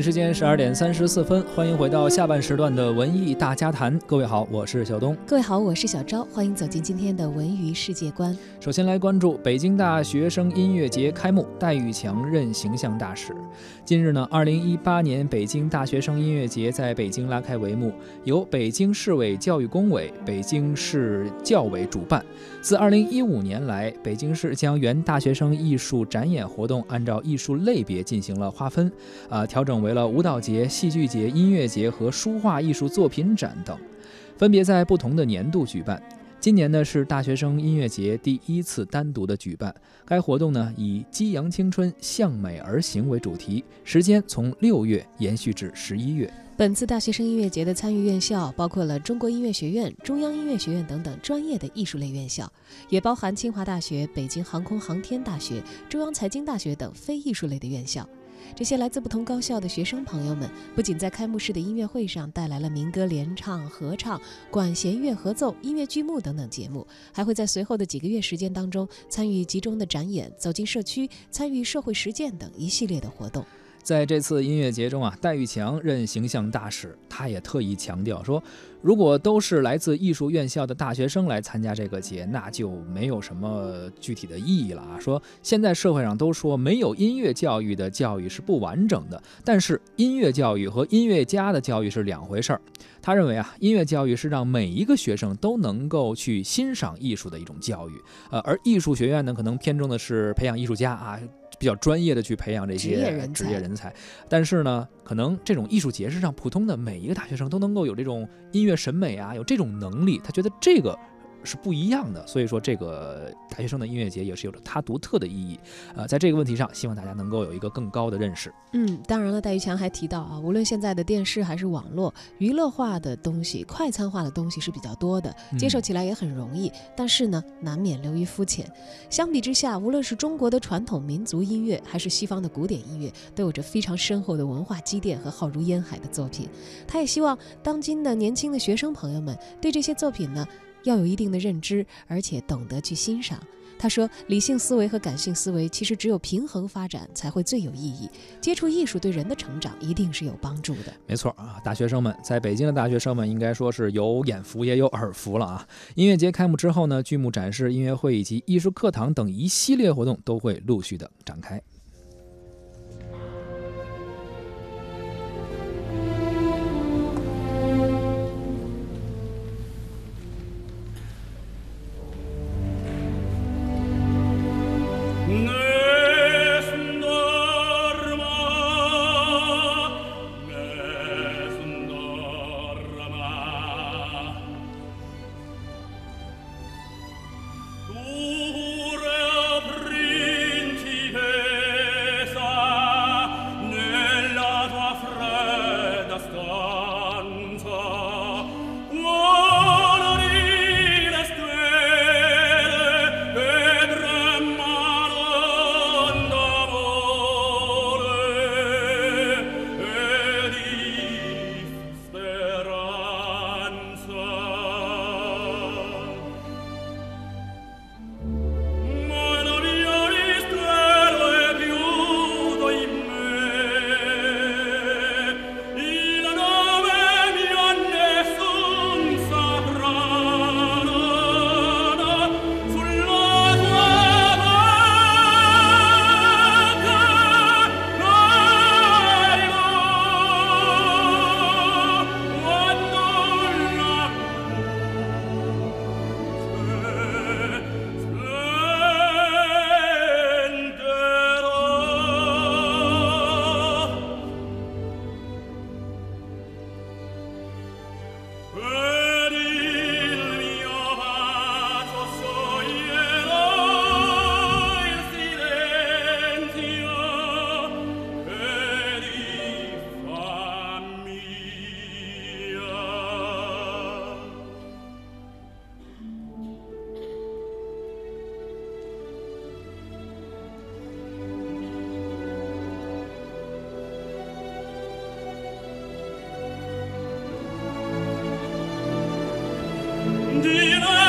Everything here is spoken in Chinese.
时间十二点三十四分，欢迎回到下半时段的文艺大家谈。各位好，我是小东。各位好，我是小昭。欢迎走进今天的文娱世界观。首先来关注北京大学生音乐节开幕，戴玉强任形象大使。近日呢，二零一八年北京大学生音乐节在北京拉开帷幕，由北京市委教育工委、北京市教委主办。自二零一五年来，北京市将原大学生艺术展演活动按照艺术类别进行了划分，啊，调整为了舞蹈节、戏剧节、音乐节和书画艺术作品展等，分别在不同的年度举办。今年呢是大学生音乐节第一次单独的举办，该活动呢以“激扬青春，向美而行”为主题，时间从六月延续至十一月。本次大学生音乐节的参与院校包括了中国音乐学院、中央音乐学院等等专业的艺术类院校，也包含清华大学、北京航空航天大学、中央财经大学等非艺术类的院校。这些来自不同高校的学生朋友们，不仅在开幕式的音乐会上带来了民歌联唱、合唱、管弦乐合奏、音乐剧目等等节目，还会在随后的几个月时间当中参与集中的展演、走进社区、参与社会实践等一系列的活动。在这次音乐节中啊，戴玉强任形象大使，他也特意强调说，如果都是来自艺术院校的大学生来参加这个节，那就没有什么具体的意义了啊。说现在社会上都说没有音乐教育的教育是不完整的，但是音乐教育和音乐家的教育是两回事儿。他认为啊，音乐教育是让每一个学生都能够去欣赏艺术的一种教育，呃，而艺术学院呢，可能偏重的是培养艺术家啊。比较专业的去培养这些职业人才，但是呢，可能这种艺术节是让普通的每一个大学生都能够有这种音乐审美啊，有这种能力，他觉得这个。是不一样的，所以说这个大学生的音乐节也是有着它独特的意义。呃，在这个问题上，希望大家能够有一个更高的认识。嗯，当然了，戴玉强还提到啊，无论现在的电视还是网络，娱乐化的东西、快餐化的东西是比较多的，接受起来也很容易，但是呢，难免流于肤浅。相比之下，无论是中国的传统民族音乐，还是西方的古典音乐，都有着非常深厚的文化积淀和浩如烟海的作品。他也希望当今的年轻的学生朋友们对这些作品呢。要有一定的认知，而且懂得去欣赏。他说：“理性思维和感性思维其实只有平衡发展才会最有意义。接触艺术对人的成长一定是有帮助的。”没错啊，大学生们在北京的大学生们应该说是有眼福也有耳福了啊！音乐节开幕之后呢，剧目展示、音乐会以及艺术课堂等一系列活动都会陆续的展开。Ooh. in